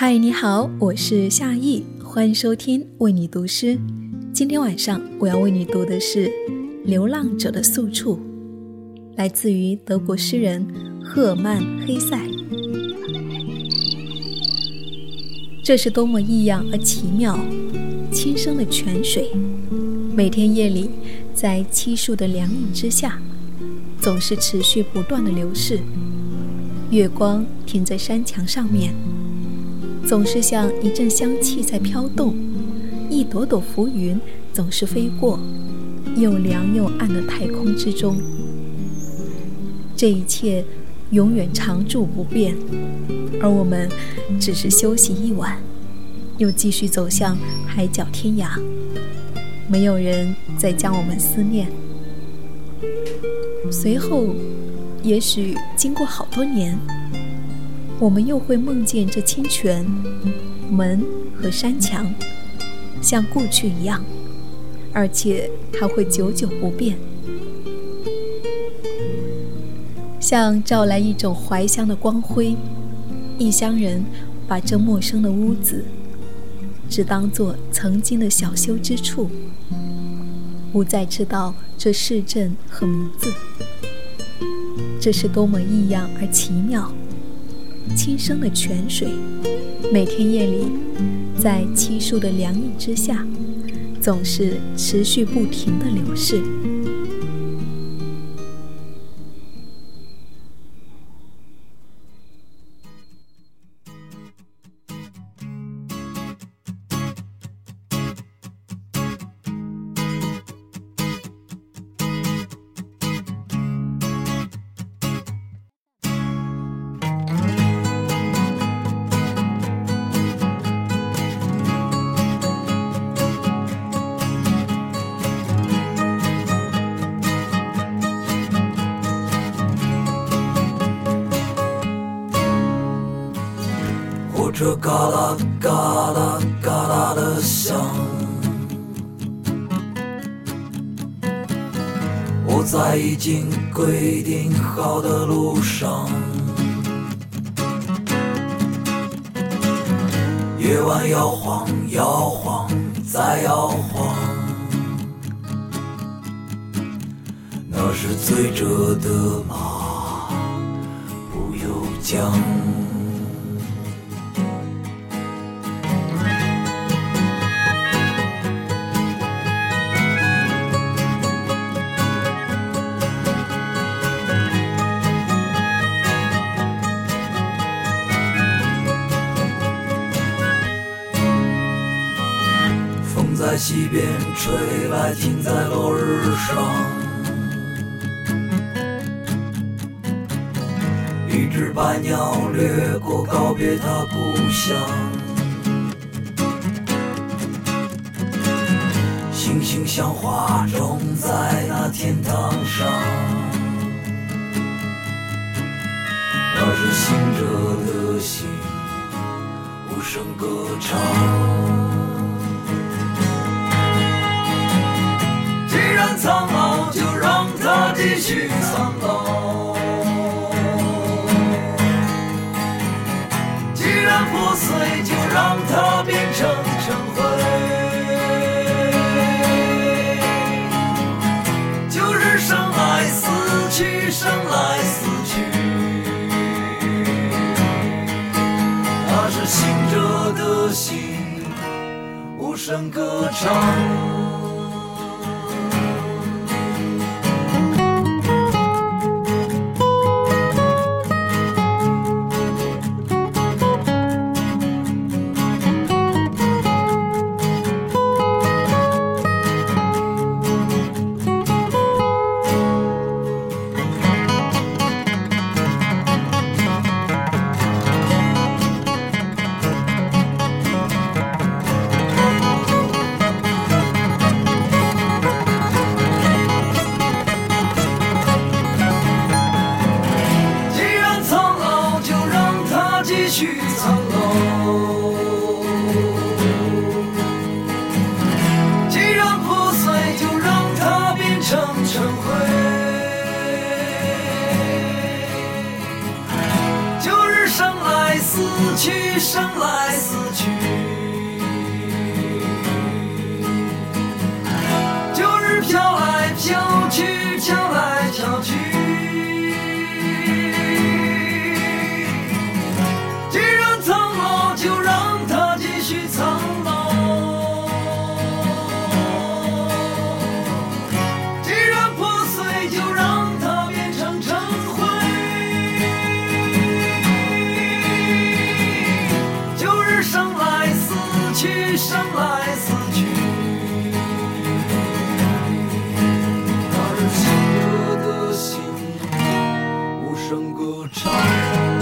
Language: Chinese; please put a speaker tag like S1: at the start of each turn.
S1: 嗨，你好，我是夏意，欢迎收听为你读诗。今天晚上我要为你读的是《流浪者的宿处》，来自于德国诗人赫曼·黑塞。这是多么异样而奇妙、轻声的泉水，每天夜里在漆树的凉影之下，总是持续不断的流逝。月光停在山墙上面。总是像一阵香气在飘动，一朵朵浮云总是飞过又凉又暗的太空之中。这一切永远常驻不变，而我们只是休息一晚，又继续走向海角天涯。没有人再将我们思念。随后，也许经过好多年。我们又会梦见这清泉、门和山墙，像过去一样，而且还会久久不变，像照来一种怀乡的光辉。异乡人把这陌生的屋子，只当作曾经的小休之处，不再知道这市镇和名字。这是多么异样而奇妙！清声的泉水，每天夜里，在漆树的凉意之下，总是持续不停的流逝。
S2: 这嘎啦嘎啦嘎啦的响，我在已经规定好的路上。夜晚摇晃摇晃再摇晃，那是醉着的马，不由缰。在西边吹来，停在落日上。一只白鸟掠过，告别它故乡。星星像花种在那天堂上，那是醒着的心，无声歌唱。苍老，就让它继续苍老；既然破碎，就让它变成尘灰。就是生来死去，生来死去，那是醒着的心，无声歌唱。去苍老，既然破碎，就让它变成尘灰。旧日生来，死去生来。生歌唱